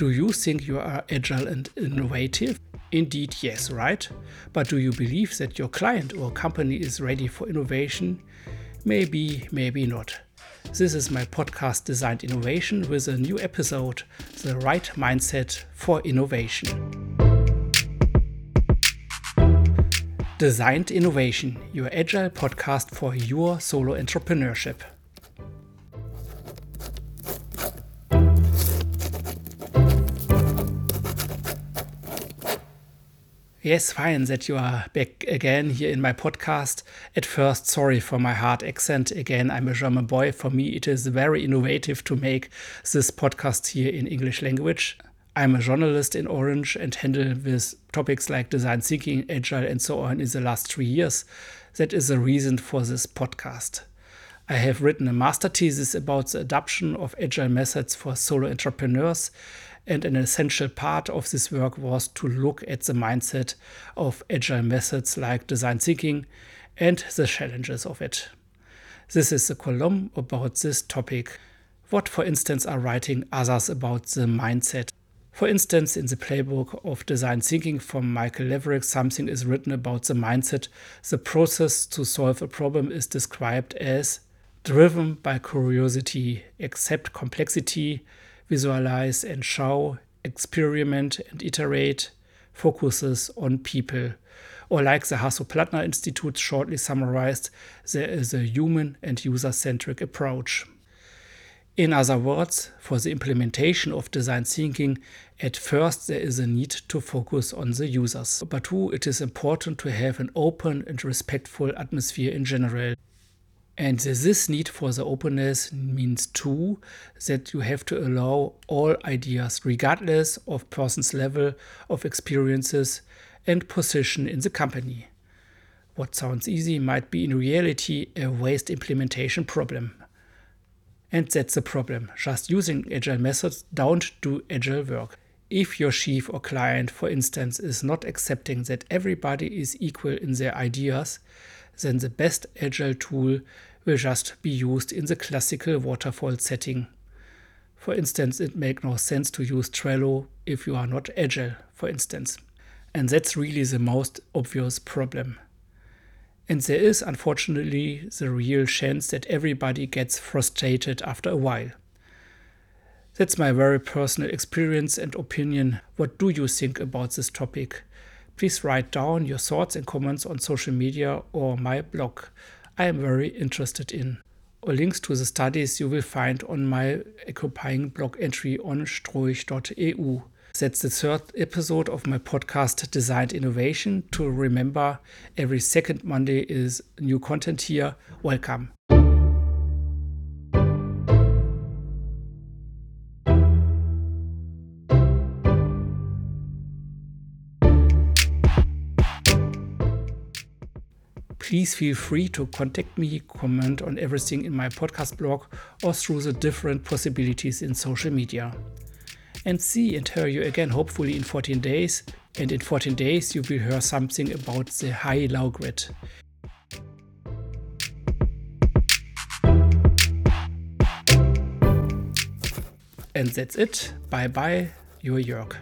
Do you think you are agile and innovative? Indeed, yes, right? But do you believe that your client or company is ready for innovation? Maybe, maybe not. This is my podcast Designed Innovation with a new episode The Right Mindset for Innovation. Designed Innovation, your agile podcast for your solo entrepreneurship. Yes, fine that you are back again here in my podcast. At first, sorry for my hard accent. Again, I'm a German boy. For me, it is very innovative to make this podcast here in English language. I'm a journalist in Orange and handle with topics like design thinking, agile, and so on in the last three years. That is the reason for this podcast. I have written a master thesis about the adoption of agile methods for solo entrepreneurs and an essential part of this work was to look at the mindset of agile methods like design thinking and the challenges of it. This is a column about this topic. What, for instance, are writing others about the mindset? For instance, in the playbook of design thinking from Michael Lewrick, something is written about the mindset. The process to solve a problem is described as driven by curiosity, accept complexity, visualize and show, experiment and iterate, focuses on people. Or, like the Hasso-Plattner Institute shortly summarized, there is a human and user centric approach. In other words, for the implementation of design thinking, at first there is a need to focus on the users. But two, it is important to have an open and respectful atmosphere in general. And this need for the openness means too that you have to allow all ideas, regardless of person's level of experiences and position in the company. What sounds easy might be in reality a waste implementation problem. And that's the problem. Just using agile methods don't do agile work. If your chief or client, for instance, is not accepting that everybody is equal in their ideas, then the best agile tool will just be used in the classical waterfall setting. For instance, it makes no sense to use Trello if you are not agile, for instance. And that's really the most obvious problem. And there is unfortunately the real chance that everybody gets frustrated after a while. That's my very personal experience and opinion. What do you think about this topic? Please write down your thoughts and comments on social media or my blog. I am very interested in. Links to the studies you will find on my occupying blog entry on stroich.eu. That's the third episode of my podcast Designed Innovation. To remember, every second Monday is new content here. Welcome. Please feel free to contact me, comment on everything in my podcast blog, or through the different possibilities in social media. And see and hear you again, hopefully in 14 days. And in 14 days, you will hear something about the high low grid. And that's it. Bye bye, your Jörg.